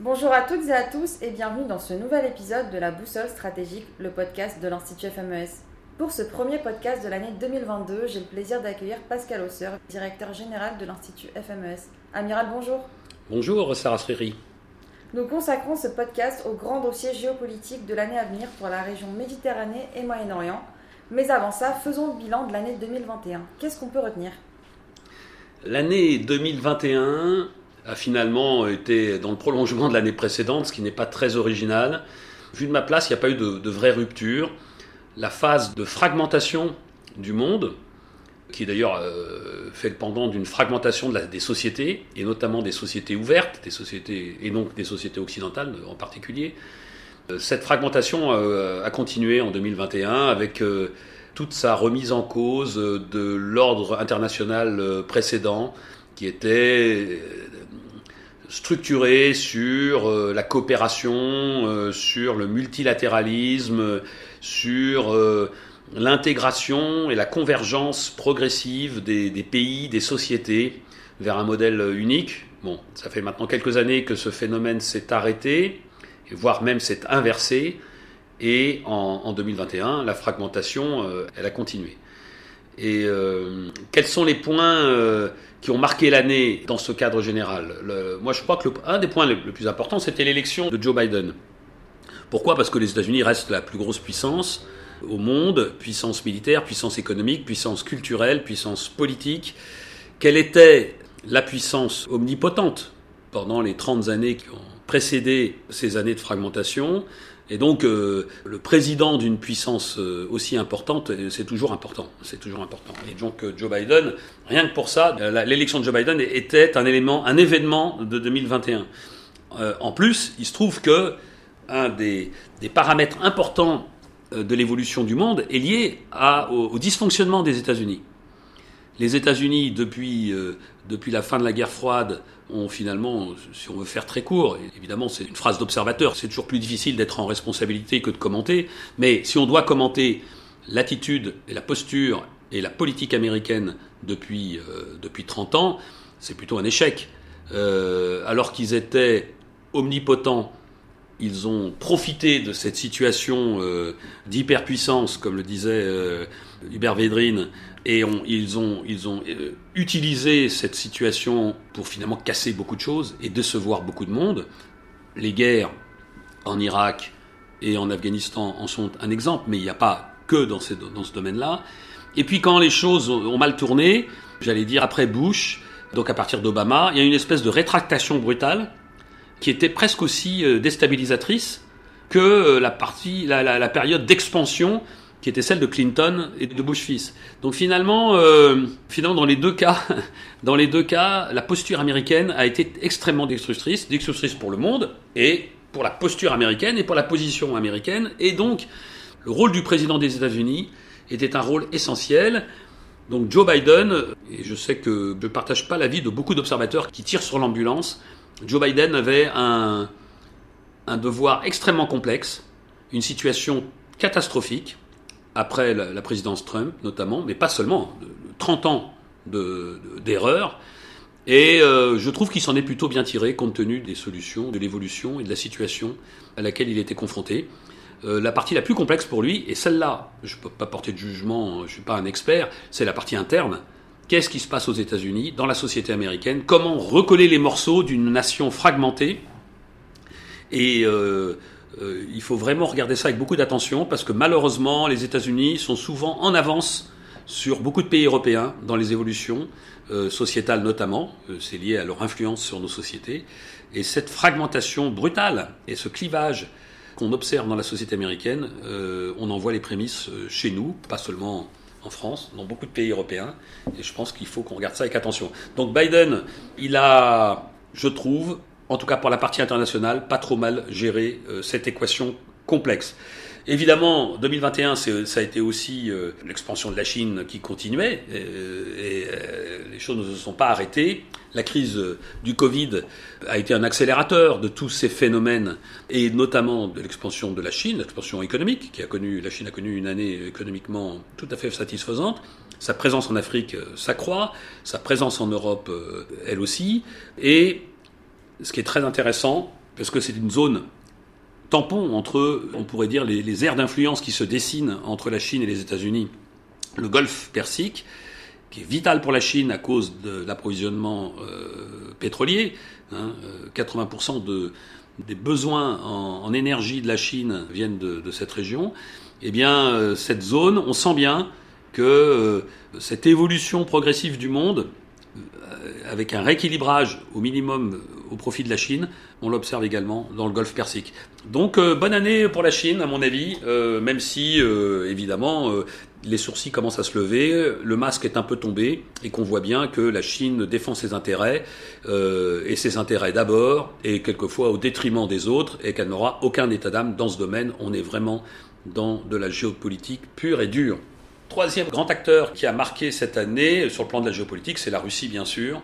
Bonjour à toutes et à tous et bienvenue dans ce nouvel épisode de la Boussole stratégique, le podcast de l'Institut FMES. Pour ce premier podcast de l'année 2022, j'ai le plaisir d'accueillir Pascal Hausseur, directeur général de l'Institut FMES. Amiral, bonjour. Bonjour Sarah Sriri. Nous consacrons ce podcast au grand dossier géopolitique de l'année à venir pour la région Méditerranée et Moyen-Orient. Mais avant ça, faisons le bilan de l'année 2021. Qu'est-ce qu'on peut retenir? L'année 2021 a finalement été dans le prolongement de l'année précédente, ce qui n'est pas très original. Vu de ma place, il n'y a pas eu de, vraie rupture. La phase de fragmentation du monde, qui d'ailleurs euh, fait le pendant d'une fragmentation des sociétés, et notamment des sociétés ouvertes, des sociétés, et donc des sociétés occidentales en particulier. Euh, cette fragmentation euh, a continué en 2021 avec euh, toute sa remise en cause de l'ordre international précédent, qui était structuré sur la coopération, sur le multilatéralisme, sur l'intégration et la convergence progressive des, pays, des sociétés vers un modèle unique. Bon, ça fait maintenant quelques années que ce phénomène s'est arrêté, voire même s'est inversé, et en, en, 2021, la fragmentation, euh, elle a continué. Et euh, quels sont les points euh, qui ont marqué l'année dans ce cadre général? Moi, je crois que le, un des points les, le plus importants, c'était l'élection de Joe Biden. Pourquoi? Parce que les États-Unis restent la plus grosse puissance au monde, puissance militaire, puissance économique, puissance culturelle, puissance politique. Quelle était la puissance omnipotente pendant les 30 années qui ont précédé ces années de fragmentation? Et donc, euh, le président d'une puissance euh, aussi importante, c'est toujours important. C'est toujours important. Et donc, euh, Joe Biden, rien que pour ça, l'élection de Joe Biden était un élément, un événement de 2021. en plus, il se trouve que un des, paramètres importants de l'évolution du monde est lié au, dysfonctionnement des États-Unis. Les États-Unis, depuis, euh, depuis la fin de la guerre froide, finalement, si on veut faire très court, évidemment c'est une phrase d'observateur, c'est toujours plus difficile d'être en responsabilité que de commenter, mais si on doit commenter l'attitude et la posture et la politique américaine depuis, euh, depuis 30 ans, c'est plutôt un échec. Euh, alors qu'ils étaient omnipotents ils ont profité de cette situation euh, d'hyperpuissance, comme le disait euh, Hubert Védrine, et ils ont, euh, utilisé cette situation pour finalement casser beaucoup de choses et décevoir beaucoup de monde. Les guerres en Irak et en Afghanistan en sont un exemple, mais il n'y a pas que dans ce domaine-là. Et puis quand les choses ont mal tourné, j'allais dire après Bush, donc à partir d'Obama, il y a une espèce de rétractation brutale qui était presque aussi euh, déstabilisatrice que euh, la, partie, la, période d'expansion qui était celle de Clinton et de Bush fils. Donc finalement, euh, finalement dans les deux cas, dans les deux cas, la posture américaine a été extrêmement destructrice, destructrice pour le monde et pour la posture américaine et pour la position américaine. Et donc, le rôle du président des États-Unis était un rôle essentiel. Donc Joe Biden, et je sais que je ne partage pas l'avis de beaucoup d'observateurs qui tirent sur l'ambulance, Joe Biden avait un, un, devoir extrêmement complexe, une situation catastrophique, après la, présidence Trump notamment, mais pas seulement, de, 30 ans d'erreurs. De, et euh, je trouve qu'il s'en est plutôt bien tiré compte tenu des solutions, de l'évolution et de la situation à laquelle il était confronté. Euh, la partie la plus complexe pour lui, et celle-là, je ne peux pas porter de jugement, je ne suis pas un expert, c'est la partie interne, Qu'est-ce qui se passe aux États-Unis, dans la société américaine? Comment recoller les morceaux d'une nation fragmentée? Et euh, euh, il faut vraiment regarder ça avec beaucoup d'attention parce que malheureusement, les États-Unis sont souvent en avance sur beaucoup de pays européens dans les évolutions euh, sociétales notamment. C'est lié à leur influence sur nos sociétés. Et cette fragmentation brutale et ce clivage qu'on observe dans la société américaine, on en voit les prémices chez nous, pas seulement en France, dans beaucoup de pays européens, et je pense qu'il faut qu'on regarde ça avec attention. Donc Biden, il a, je trouve, en tout cas pour la partie internationale, pas trop mal géré euh, cette équation complexe. Évidemment, 2021, ça a été aussi euh, l'expansion de la Chine qui continuait, euh, et, et les choses ne se sont pas arrêtées. La crise du Covid a été un accélérateur de tous ces phénomènes, et notamment de l'expansion de la Chine, l'expansion économique, qui a connu, la Chine a connu une année économiquement tout à fait satisfaisante. Sa présence en Afrique s'accroît, sa présence en Europe, elle aussi, et ce qui est très intéressant, parce que c'est une zone tampon entre, on pourrait dire, les, aires d'influence qui se dessinent entre la Chine et les États-Unis. Le golfe Persique, qui est vital pour la Chine à cause de l'approvisionnement euh, pétrolier. Hein, 80% euh, de, des besoins en, énergie de la Chine viennent de, cette région. Eh bien, euh, cette zone, on sent bien que euh, cette évolution progressive du monde, euh, avec un rééquilibrage au minimum au profit de la Chine, on l'observe également dans le Golfe Persique. Donc bonne année pour la Chine, à mon avis, même si évidemment les sourcils commencent à se lever, le masque est un peu tombé et qu'on voit bien que la Chine défend ses intérêts euh, et ses intérêts d'abord et quelquefois au détriment des autres et qu'elle n'aura aucun état d'âme dans ce domaine. On est vraiment dans de la géopolitique pure et dure. Troisième grand acteur qui a marqué cette année sur le plan de la géopolitique, c'est la Russie bien sûr.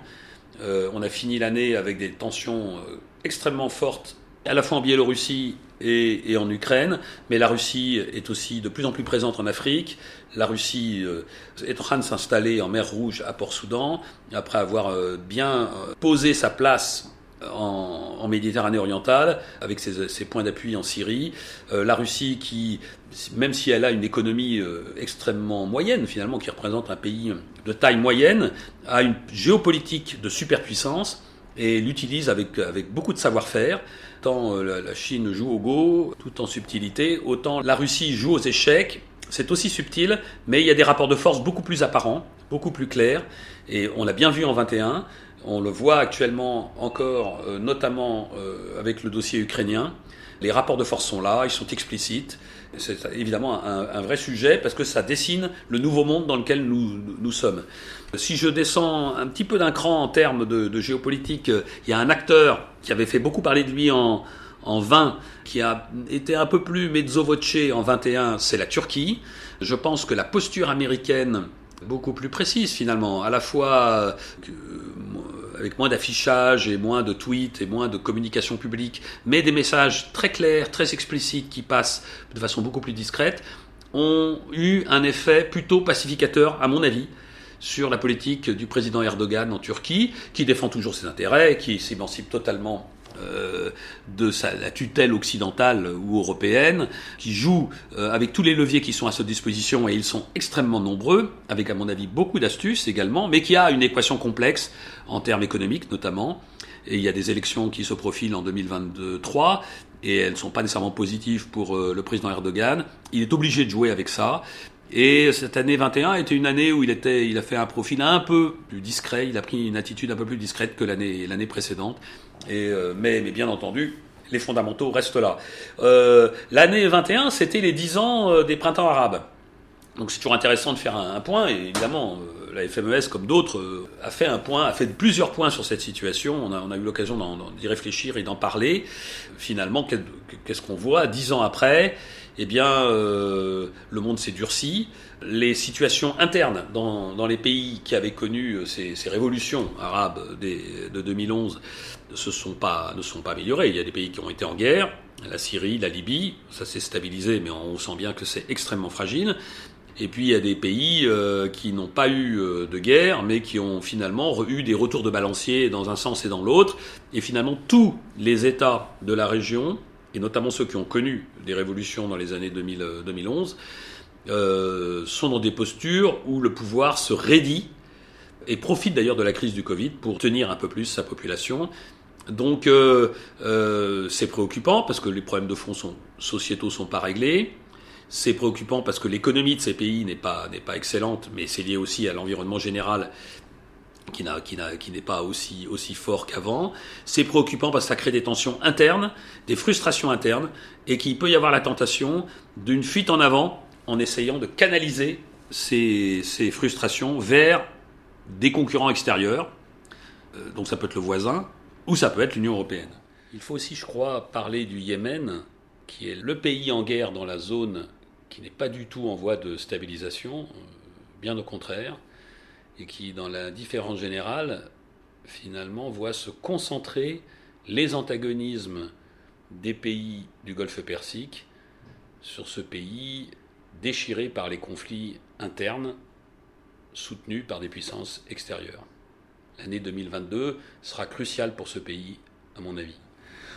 Euh, on a fini l'année avec des tensions euh, extrêmement fortes à la fois en Biélorussie et, en Ukraine, mais la Russie est aussi de plus en plus présente en Afrique. La Russie euh, est en train de s'installer en mer Rouge à Port-Soudan, après avoir bien posé sa place en, Méditerranée orientale, avec ses, points d'appui en Syrie. la Russie qui, même si elle a une économie extrêmement moyenne, finalement, qui représente un pays de taille moyenne, a une géopolitique de superpuissance et l'utilise avec, avec beaucoup de savoir-faire. Tant euh, la Chine joue au Go, tout en subtilité, autant la Russie joue aux échecs. C'est aussi subtil, mais il y a des rapports de force beaucoup plus apparents, beaucoup plus clairs. Et on l'a bien vu en 21, on le voit actuellement encore, euh, notamment euh, avec le dossier ukrainien. Les rapports de force sont là, ils sont explicites. C'est évidemment un, vrai sujet parce que ça dessine le nouveau monde dans lequel nous, nous sommes. Si je descends un petit peu d'un cran en termes de, géopolitique, il y a un acteur qui avait fait beaucoup parler de lui en, en 20, qui a été un peu plus mezzo voce en 21, c'est la Turquie. Je pense que la posture américaine, beaucoup plus précise finalement, à la fois euh, avec moins d'affichage et moins de tweets et moins de communication publique, mais des messages très clairs, très explicites qui passent de façon beaucoup plus discrète, ont eu un effet plutôt pacificateur, à mon avis, sur la politique du président Erdogan en Turquie, qui défend toujours ses intérêts, qui s'émancipe totalement euh, de sa, la tutelle occidentale ou européenne, qui joue euh, avec tous les leviers qui sont à sa disposition, et ils sont extrêmement nombreux, avec à mon avis beaucoup d'astuces également, mais qui a une équation complexe en termes économiques notamment. Et il y a des élections qui se profilent en 2023, et elles ne sont pas nécessairement positives pour euh, le président Erdogan. Il est obligé de jouer avec ça. Et cette année 21 était une année où il, était, il a fait un profil un peu plus discret, il a pris une attitude un peu plus discrète que l'année, l'année précédente. Et, euh, mais, mais bien entendu, les fondamentaux restent là. Euh, l'année 21, c'était les 10 ans euh, des printemps arabes. Donc c'est toujours intéressant de faire un, point, et évidemment, euh, la FMES, comme d'autres, a fait un point, a fait plusieurs points sur cette situation. On a, on a eu l'occasion d'y réfléchir et d'en parler. Finalement, qu'est-ce qu'on voit Dix ans après, eh bien, euh, le monde s'est durci. Les situations internes dans, dans, les pays qui avaient connu euh, ces, ces révolutions arabes des, de 2011 ne se sont pas, ne sont pas améliorées. Il y a des pays qui ont été en guerre, la Syrie, la Libye, ça s'est stabilisé, mais on sent bien que c'est extrêmement fragile. Et puis il y a des pays euh, qui n'ont pas eu euh, de guerre, mais qui ont finalement eu des retours de balancier dans un sens et dans l'autre. Et finalement, tous les États de la région et notamment ceux qui ont connu des révolutions dans les années 2000, 2011, euh, euh, sont dans des postures où le pouvoir se raidit et profite d'ailleurs de la crise du Covid pour tenir un peu plus sa population. Donc euh, c'est préoccupant parce que les problèmes de fond sont, sociétaux sont pas réglés. C'est préoccupant parce que l'économie de ces pays n'est pas, n'est pas excellente, mais c'est lié aussi à l'environnement général qui, n'est pas aussi, aussi fort qu'avant. C'est préoccupant parce que ça crée des tensions internes, des frustrations internes, et qu'il peut y avoir la tentation d'une fuite en avant en essayant de canaliser ces, ces frustrations vers des concurrents extérieurs. Euh, donc ça peut être le voisin, ou ça peut être l'Union européenne. Il faut aussi, je crois, parler du Yémen, qui est le pays en guerre dans la zone qui n'est pas du tout en voie de stabilisation, euh, bien au contraire et qui, dans la différence générale, finalement, voit se concentrer les antagonismes des pays du Golfe Persique sur ce pays déchiré par les conflits internes soutenus par des puissances extérieures. L'année 2022 sera cruciale pour ce pays, à mon avis.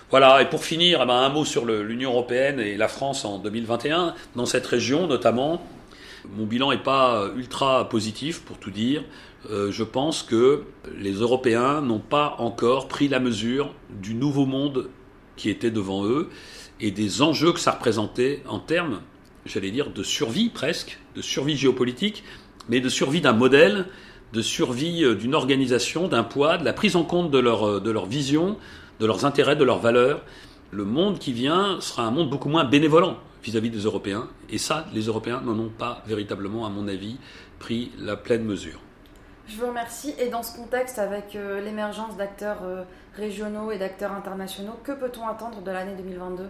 Voilà, et pour finir, eh ben, un mot sur l'Union européenne et la France en 2021. Dans cette région, notamment, mon bilan n'est pas ultra positif, pour tout dire. Euh, je pense que les Européens n'ont pas encore pris la mesure du nouveau monde qui était devant eux et des enjeux que ça représentait en termes, j'allais dire, de survie presque, de survie géopolitique, mais de survie d'un modèle, de survie euh, d'une organisation, d'un poids, de la prise en compte de leur, euh, de leur vision, de leurs intérêts, de leurs valeurs. Le monde qui vient sera un monde beaucoup moins bénévolent vis-à-vis des Européens. Et ça, les Européens n'en ont pas véritablement, à mon avis, pris la pleine mesure. Je vous remercie. Et dans ce contexte, avec euh, l'émergence d'acteurs régionaux et d'acteurs internationaux, que peut-on attendre de l'année 2022 bah,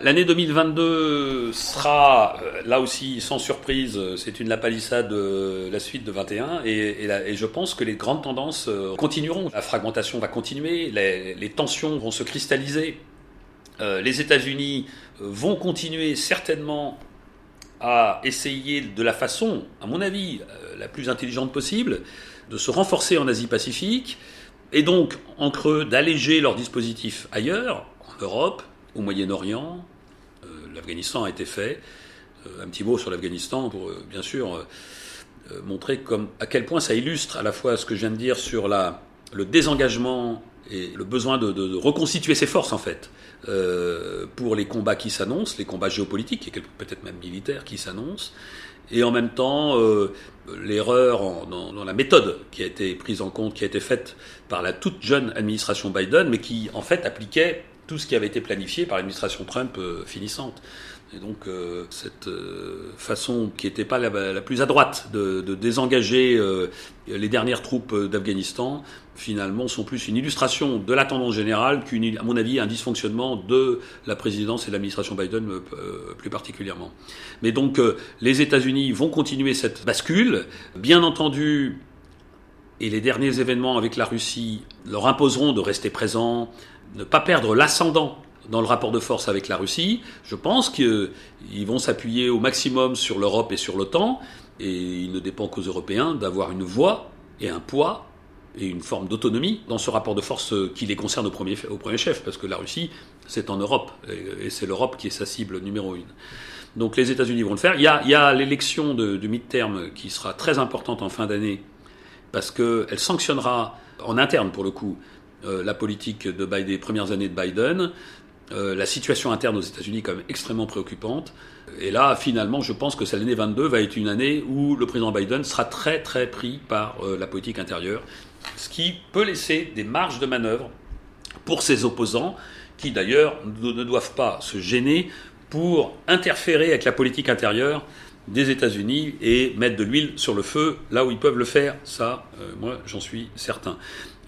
l'année 2022 sera, euh, là aussi, sans surprise, euh, c'est une lapalissade de la suite de 21, et, et, je pense que les grandes tendances euh, continueront. La fragmentation va continuer, les, tensions vont se cristalliser. les États-Unis vont continuer certainement à essayer de la façon, à mon avis, la plus intelligente possible, de se renforcer en Asie-Pacifique, et donc, en creux, d'alléger leurs dispositifs ailleurs, en Europe, au Moyen-Orient. Euh, L'Afghanistan a été fait. Euh, un petit mot sur l'Afghanistan pour, euh, bien sûr, montrer à quel point ça illustre à la fois ce que je viens de dire sur la, le désengagement et le besoin de, reconstituer ses forces, en fait, pour les combats qui s'annoncent, les combats géopolitiques et peut-être même militaires qui s'annoncent, et en même temps l'erreur dans, la méthode qui a été prise en compte, qui a été faite par la toute jeune administration Biden, mais qui en fait appliquait tout ce qui avait été planifié par l'administration Trump euh, finissante. Et donc euh, cette euh, façon qui n'était pas la, plus à droite de, désengager les dernières troupes d'Afghanistan, finalement, sont plus une illustration de la tendance générale qu'une, à mon avis, un dysfonctionnement de la présidence et de l'administration Biden plus particulièrement. Mais donc les États-Unis vont continuer cette bascule. Bien entendu, et les derniers événements avec la Russie leur imposeront de rester présents, ne pas perdre l'ascendant dans le rapport de force avec la Russie. Je pense qu'ils vont s'appuyer au maximum sur l'Europe et sur l'OTAN, et il ne dépend qu'aux Européens d'avoir une voix et un poids et une forme d'autonomie dans ce rapport de force qui les concerne au premier, au premier chef, parce que la Russie, c'est en Europe, et, c'est l'Europe qui est sa cible numéro une. Donc les États-Unis vont le faire. Il y a, l'élection de, de mid-term qui sera très importante en fin d'année, parce qu'elle sanctionnera, en interne pour le coup, euh, la politique de Biden, des premières années de Biden. Euh, la situation interne aux États-Unis même extrêmement préoccupante. Et là, finalement, je pense que cette année 22 va être une année où le président Biden sera très très pris par euh, la politique intérieure, ce qui peut laisser des marges de manœuvre pour ses opposants, qui d'ailleurs ne doivent pas se gêner pour interférer avec la politique intérieure des États-Unis et mettre de l'huile sur le feu là où ils peuvent le faire. Ça, moi, j'en suis certain.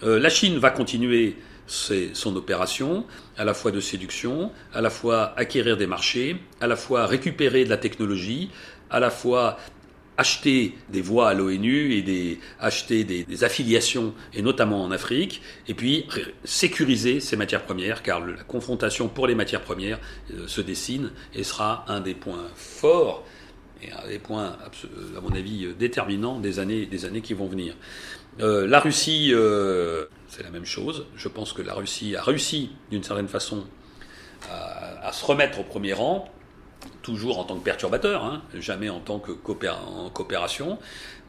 Euh, la Chine va continuer son opération, à la fois de séduction, à la fois acquérir des marchés, à la fois récupérer de la technologie, à la fois acheter des voix à l'ONU et acheter des, affiliations, et notamment en Afrique, et puis sécuriser ces matières premières, car la confrontation pour les matières premières euh, se dessine et sera un des points forts et un des points, à mon avis, déterminants des années, des années qui vont venir. Euh, la Russie, euh, c'est la même chose. Je pense que la Russie a réussi, d'une certaine façon, à, se remettre au premier rang, toujours en tant que perturbateur, hein, jamais en tant que coopération.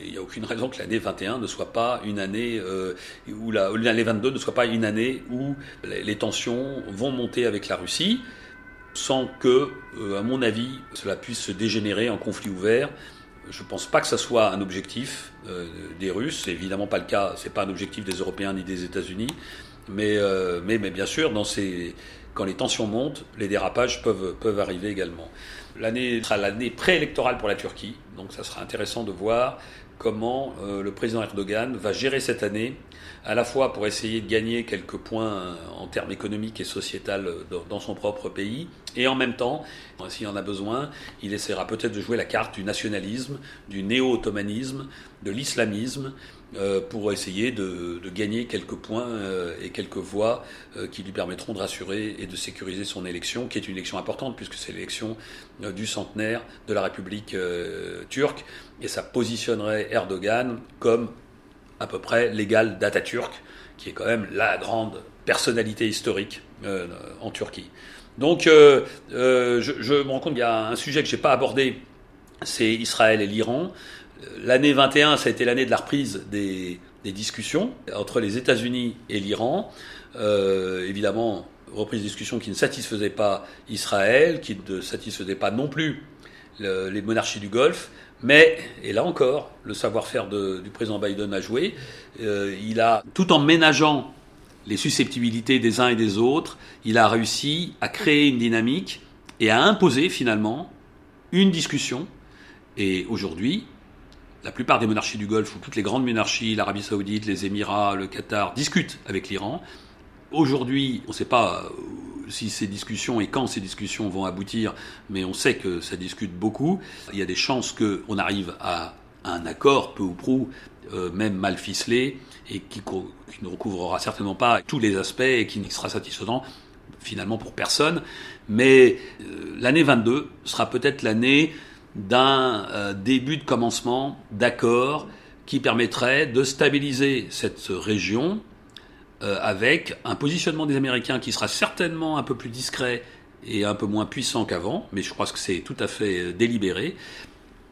il n'y a aucune raison que l'année 21 ne soit pas une année euh, où l'année 22 ne soit pas une année où les, tensions vont monter avec la Russie, sans que, à mon avis, cela puisse se dégénérer en conflit ouvert je ne pense pas que ce soit un objectif euh, des Russes. C'est évidemment pas le cas. C'est pas un objectif des Européens ni des États-Unis. Mais, euh, mais, mais, bien sûr, quand les tensions montent, les dérapages peuvent, peuvent arriver également. L'année sera l'année préélectorale pour la Turquie. Donc ça sera intéressant de voir comment euh, le président Erdogan va gérer cette année, à la fois pour essayer de gagner quelques points en termes économiques et sociétal dans son propre pays, et en même temps, s'il en a besoin, il essaiera peut-être de jouer la carte du nationalisme, du néo-ottomanisme, de l'islamisme, euh, pour essayer de, gagner quelques points euh, et quelques voix euh, qui lui permettront de rassurer et de sécuriser son élection, qui est une élection importante puisque c'est l'élection du centenaire de la République turque, et ça positionnerait Erdogan comme à peu près l'égal d'Atatürk, qui est quand même la grande personnalité historique en Turquie. Donc, je, je, me rends compte qu'il y a un sujet que je n'ai pas abordé, c'est Israël et l'Iran. L'année 21, ça a été l'année de la reprise des, discussions entre les États-Unis et l'Iran. Euh, évidemment, reprise de discussions qui ne satisfaisaient pas Israël, qui ne satisfaisaient pas non plus les monarchies du Golfe. Mais, et là encore, le savoir-faire du président Biden a joué. Euh, il a, tout en ménageant les susceptibilités des uns et des autres, il a réussi à créer une dynamique et à imposer finalement une discussion. Et aujourd'hui, la plupart des monarchies du Golfe, ou toutes les grandes monarchies, l'Arabie saoudite, les Émirats, le Qatar, discutent avec l'Iran. Aujourd'hui, on ne sait pas euh, si ces discussions et quand ces discussions vont aboutir, mais on sait que ça discute beaucoup. Il y a des chances qu'on arrive à un accord, peu ou prou, euh, même mal ficelé, et qui, ne recouvrera certainement pas tous les aspects et qui ne sera satisfaisant finalement pour personne. Mais euh, l'année 22 sera peut-être l'année d'un euh, début de commencement d'accord qui permettrait de stabiliser cette région euh, avec un positionnement des Américains qui sera certainement un peu plus discret et un peu moins puissant qu'avant, mais je crois que c'est tout à fait euh, délibéré,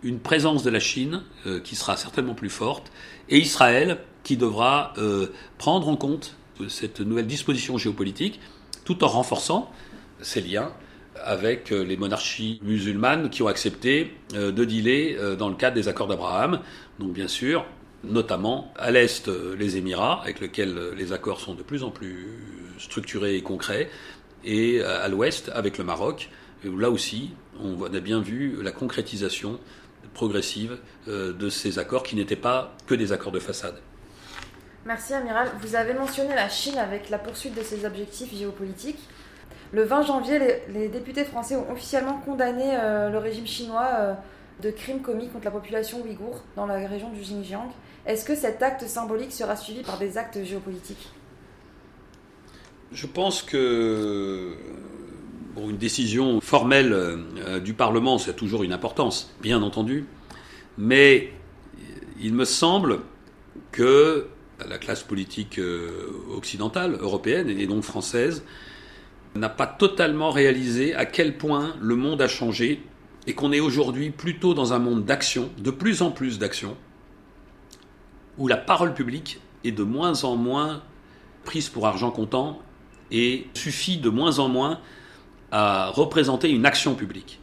une présence de la Chine qui sera certainement plus forte, et Israël qui devra prendre en compte cette nouvelle disposition géopolitique tout en renforçant ses liens avec euh, les monarchies musulmanes qui ont accepté euh, de dealer euh, dans le cadre des accords d'Abraham. Donc bien sûr, notamment à l'Est, les Émirats, avec lesquels les accords sont de plus en plus structurés et concrets, et à l'Ouest, avec le Maroc, où là aussi, on a bien vu la concrétisation progressive de ces accords qui n'étaient pas que des accords de façade. Merci Amiral. Vous avez mentionné la Chine avec la poursuite de ses objectifs géopolitiques. Le 20 janvier, les, députés français ont officiellement condamné euh, le régime chinois euh, de crimes commis contre la population ouïghour dans la région du Xinjiang. Est-ce que cet acte symbolique sera suivi par des actes géopolitiques? Je pense que une décision formelle euh, du Parlement, a toujours une importance, bien entendu, mais il me semble que la classe politique occidentale, européenne et donc française, n'a pas totalement réalisé à quel point le monde a changé et qu'on est aujourd'hui plutôt dans un monde d'action, de plus en plus d'action, où la parole publique est de moins en moins prise pour argent comptant et suffit de moins en moins à représenter une action publique.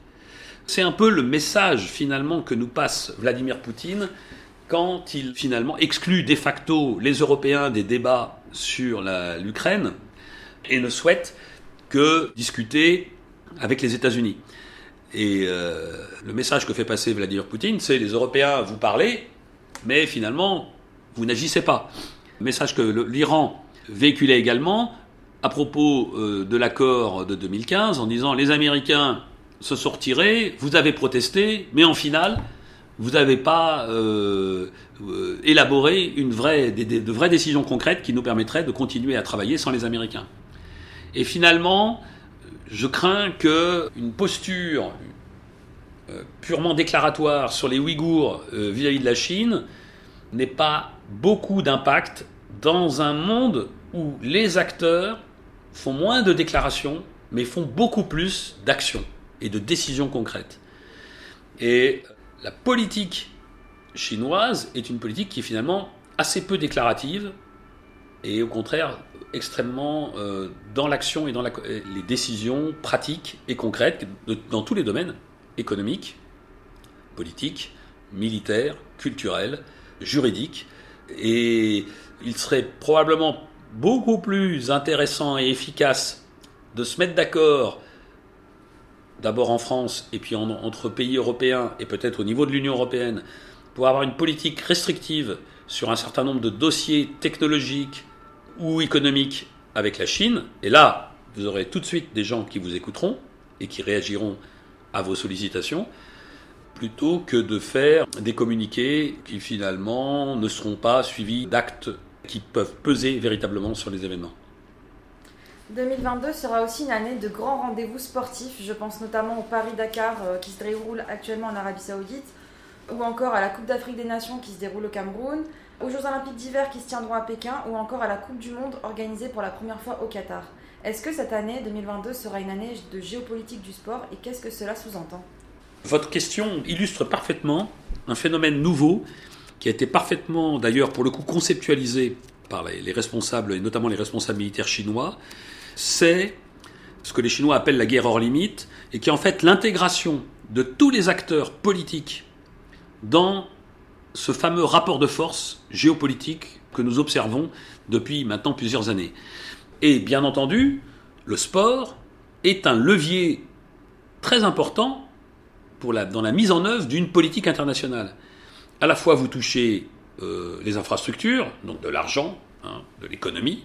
C'est un peu le message finalement que nous passe Vladimir Poutine quand il finalement exclut de facto les Européens des débats sur l'Ukraine et ne souhaite que discuter avec les États-Unis. Et euh, le message que fait passer Vladimir Poutine, c'est les Européens, vous parlez, mais finalement, vous n'agissez pas. Message que l'Iran véhiculait également à propos euh, de l'accord de 2015 en disant les Américains se retirés, vous avez protesté, mais en finale, vous n'avez pas euh, élaboré une vraie, de vraies décisions concrètes qui nous permettraient de continuer à travailler sans les Américains. Et finalement, je crains qu'une posture euh, purement déclaratoire sur les Ouïghours euh, vis-à-vis de la Chine n'ait pas beaucoup d'impact dans un monde où les acteurs font moins de déclarations, mais font beaucoup plus d'actions et de décisions concrètes. Et la politique chinoise est une politique qui est finalement assez peu déclarative et au contraire extrêmement euh, dans l'action et dans les décisions pratiques et concrètes dans tous les domaines économiques, politiques, militaires, culturels, juridiques. Et il serait probablement beaucoup plus intéressant et efficace de se mettre d'accord d'abord en France et puis entre pays européens et peut-être au niveau de l'Union européenne pour avoir une politique restrictive sur un certain nombre de dossiers technologiques, ou économique avec la Chine, et là, vous aurez tout de suite des gens qui vous écouteront et qui réagiront à vos sollicitations, plutôt que de faire des communiqués qui finalement ne seront pas suivis d'actes qui peuvent peser véritablement sur les événements. 2022 sera aussi une année de grands rendez-vous sportifs. Je pense notamment au Paris-Dakar euh, qui se déroule actuellement en Arabie Saoudite, ou encore à la Coupe d'Afrique des Nations qui se déroule au Cameroun, aux Jeux Olympiques d'hiver qui se tiendront à Pékin ou encore à la Coupe du Monde organisée pour la première fois au Qatar. Est-ce que cette année 2022 sera une année de géopolitique du sport et qu'est-ce que cela sous-entend? Votre question illustre parfaitement un phénomène nouveau qui a été parfaitement, d'ailleurs, pour le coup, conceptualisé par les responsables, et notamment les responsables militaires chinois. C'est ce que les Chinois appellent la guerre hors limite, et qui est en fait l'intégration de tous les acteurs politiques dans ce fameux rapport de force géopolitique que nous observons depuis maintenant plusieurs années. Et bien entendu, le sport est un levier très important dans la mise en œuvre d'une politique internationale. À la fois, vous touchez euh, les infrastructures, donc de l'argent, hein, de l'économie,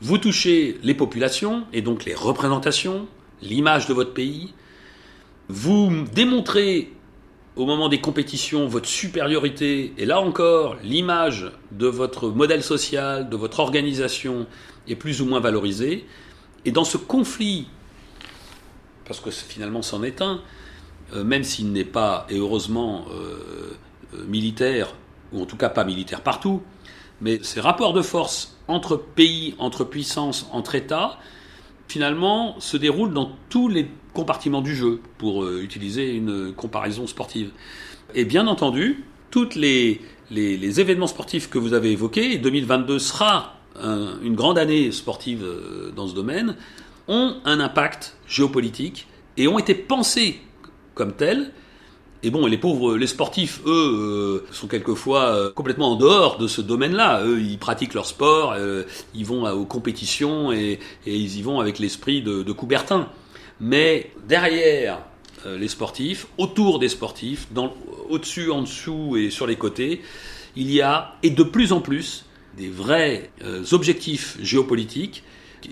vous touchez les populations et donc les représentations, l'image de votre pays, vous démontrez au moment des compétitions votre supériorité, et là encore, l'image de votre modèle social, de votre organisation est plus ou moins valorisée. Et dans ce conflit, parce que finalement c'en est un, euh, même s'il n'est pas, et heureusement, euh, euh, militaire, ou en tout cas pas militaire partout, mais ces rapports de force entre pays, entre puissances, entre États, finalement, se déroulent dans tous les compartiments du jeu, pour euh, utiliser une comparaison sportive. Et bien entendu, tous les, événements sportifs que vous avez évoqués, et 2022 sera une grande année sportive euh, dans ce domaine, ont un impact géopolitique et ont été pensés comme tels. Et bon, les pauvres, les sportifs, eux, euh, sont quelquefois complètement en dehors de ce domaine-là. Eux, ils pratiquent leur sport, ils vont aux compétitions et, ils y vont avec l'esprit de, de Coubertin. Mais derrière euh, les sportifs, autour des sportifs, au-dessus, en dessous et sur les côtés, il y a, et de plus en plus, des vrais euh, objectifs géopolitiques.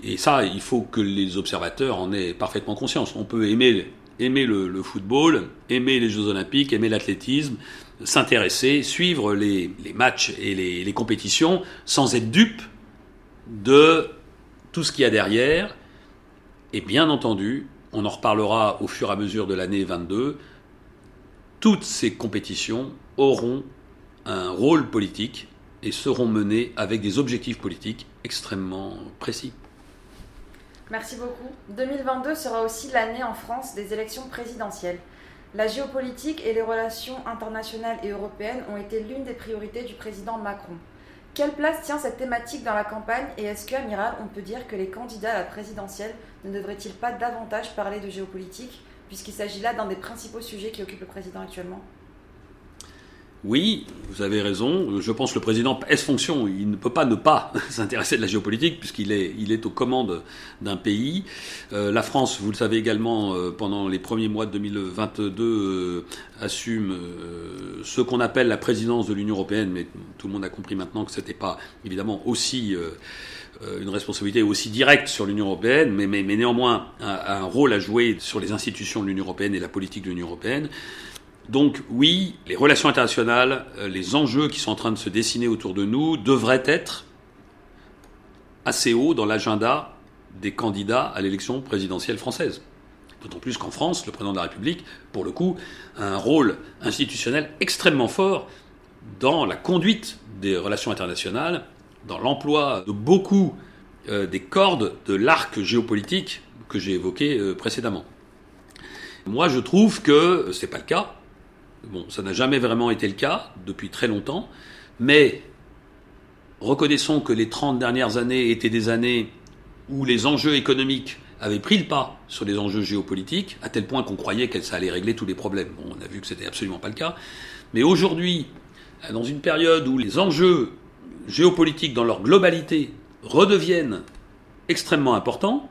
Et ça, il faut que les observateurs en aient parfaitement conscience. On peut aimer, aimer le, football, aimer les Jeux olympiques, aimer l'athlétisme, s'intéresser, suivre les, matchs et les, les compétitions sans être dupe de tout ce qu'il y a derrière. Et bien entendu, on en reparlera au fur et à mesure de l'année 22, toutes ces compétitions auront un rôle politique et seront menées avec des objectifs politiques extrêmement précis. Merci beaucoup. 2022 sera aussi l'année en France des élections présidentielles. La géopolitique et les relations internationales et européennes ont été l'une des priorités du président Macron. Quelle place tient cette thématique dans la campagne et est-ce qu'Amiral, on peut dire que les candidats à la présidentielle ne devraient-ils pas davantage parler de géopolitique puisqu'il s'agit là d'un des principaux sujets qui occupent le président actuellement? Oui, vous avez raison. Je pense que le président est fonction. Il ne peut pas ne pas s'intéresser de la géopolitique puisqu'il est, aux commandes d'un pays. Euh, la France, vous le savez également, euh, pendant les premiers mois de 2022, euh, assume ce qu'on appelle la présidence de l'Union européenne, mais tout le monde a compris maintenant que ce n'était pas évidemment aussi une responsabilité aussi directe sur l'Union européenne, mais, néanmoins un, rôle à jouer sur les institutions de l'Union européenne et la politique de l'Union européenne. Donc oui, les relations internationales, euh, les enjeux qui sont en train de se dessiner autour de nous devraient être assez hauts dans l'agenda des candidats à l'élection présidentielle française. D'autant plus qu'en France, le président de la République, pour le coup, a un rôle institutionnel extrêmement fort dans la conduite des relations internationales, dans l'emploi de beaucoup euh, des cordes de l'arc géopolitique que j'ai évoqué euh, précédemment. Moi, je trouve que ce n'est pas le cas. Bon, ça n'a jamais vraiment été le cas depuis très longtemps, mais reconnaissons que les 30 dernières années étaient des années où les enjeux économiques avaient pris le pas sur les enjeux géopolitiques, à tel point qu'on croyait que ça allait régler tous les problèmes. Bon, on a vu que c'était absolument pas le cas. Mais aujourd'hui, dans une période où les enjeux géopolitiques dans leur globalité redeviennent extrêmement importants,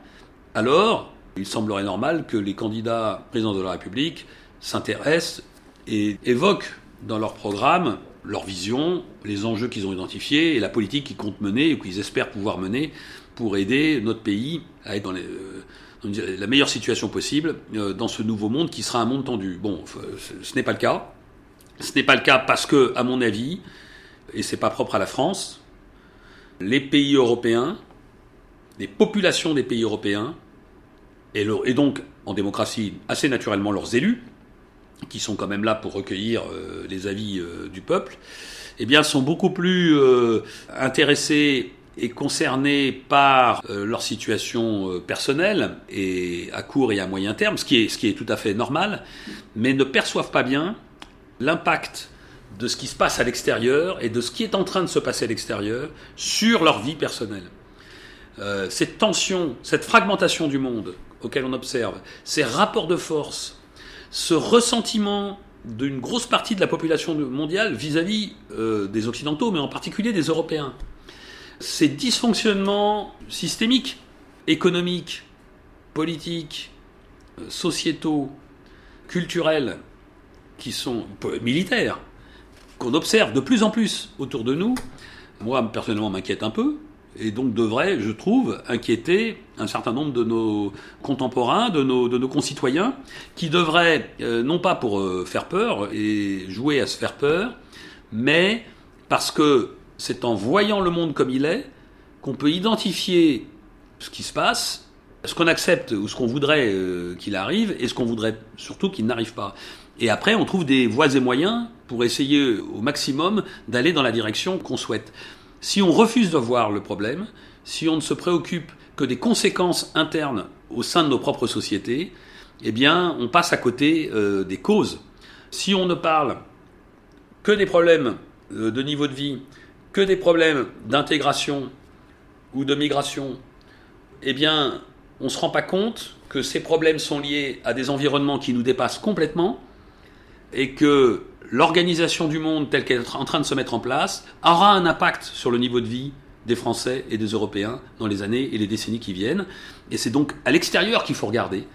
alors il semblerait normal que les candidats présidents de la République s'intéressent et évoquent dans leur programme leur vision, les enjeux qu'ils ont identifiés et la politique qu'ils comptent mener ou qu'ils espèrent pouvoir mener pour aider notre pays à être dans, euh, la meilleure situation possible euh, dans ce nouveau monde qui sera un monde tendu. Bon, ce n'est pas le cas. Ce n'est pas le cas parce que, à mon avis, et c'est pas propre à la France, les pays européens, les populations des pays européens, et donc en démocratie assez naturellement leurs élus, qui sont quand même là pour recueillir euh, les avis euh, du peuple, eh bien, sont beaucoup plus euh, intéressés et concernés par leur situation personnelle et à court et à moyen terme, ce qui, est, ce qui est tout à fait normal, mais ne perçoivent pas bien l'impact de ce qui se passe à l'extérieur et de ce qui est en train de se passer à l'extérieur sur leur vie personnelle. Cette tension, cette fragmentation du monde auquel on observe, ces rapports de force, ce ressentiment d'une grosse partie de la population mondiale vis-à-vis euh, des Occidentaux, mais en particulier des Européens. Ces dysfonctionnements systémiques, économiques, politiques, euh, sociétaux, culturels, qui sont militaires, qu'on observe de plus en plus autour de nous, moi personnellement m'inquiète un peu, et donc devrait, je trouve, inquiéter un certain nombre de nos contemporains, de nos, concitoyens, qui devraient, euh, non pas pour euh, faire peur et jouer à se faire peur, mais parce que c'est en voyant le monde comme il est qu'on peut identifier ce qui se passe, ce qu'on accepte ou ce qu'on voudrait euh, qu'il arrive, et ce qu'on voudrait surtout qu'il n'arrive pas. Et après, on trouve des voies et moyens pour essayer au maximum d'aller dans la direction qu'on souhaite. Si on refuse de voir le problème, si on ne se préoccupe que des conséquences internes au sein de nos propres sociétés, eh bien, on passe à côté euh, des causes. Si on ne parle que des problèmes euh, de niveau de vie, que des problèmes d'intégration ou de migration, eh bien, on ne se rend pas compte que ces problèmes sont liés à des environnements qui nous dépassent complètement et que l'organisation du monde telle qu'elle est en train de se mettre en place aura un impact sur le niveau de vie des Français et des Européens dans les années et les décennies qui viennent. Et c'est donc à l'extérieur qu'il faut regarder.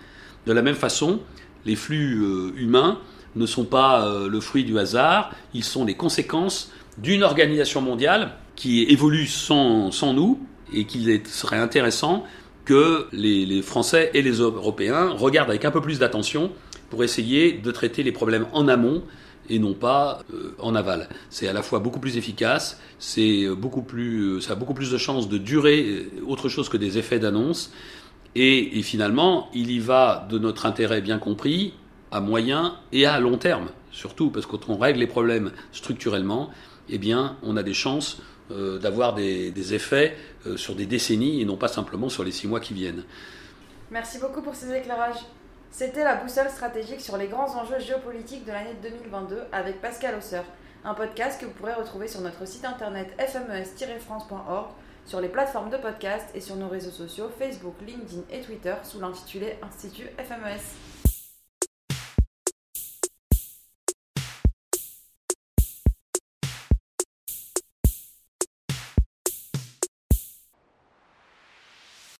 De la même façon, les flux euh, humains ne sont pas euh, le fruit du hasard, ils sont les conséquences d'une organisation mondiale qui évolue sans, nous et qu'il serait intéressant que les, les Français et les Européens regardent avec un peu plus d'attention pour essayer de traiter les problèmes en amont et non pas euh, en aval. C'est à la fois beaucoup plus efficace, c'est beaucoup plus, euh, ça a beaucoup plus de chances de durer euh, autre chose que des effets d'annonce. Et, finalement, il y va de notre intérêt bien compris à moyen et à long terme, surtout parce que quand on règle les problèmes structurellement, eh bien, on a des chances d'avoir des, effets sur des décennies et non pas simplement sur les six mois qui viennent. Merci beaucoup pour ces éclairages. C'était la boussole stratégique sur les grands enjeux géopolitiques de l'année 2022 avec Pascal Hausseur, un podcast que vous pourrez retrouver sur notre site internet fmes-france.org, sur les plateformes de podcast et sur nos réseaux sociaux Facebook, LinkedIn et Twitter sous l'intitulé Institut FMES.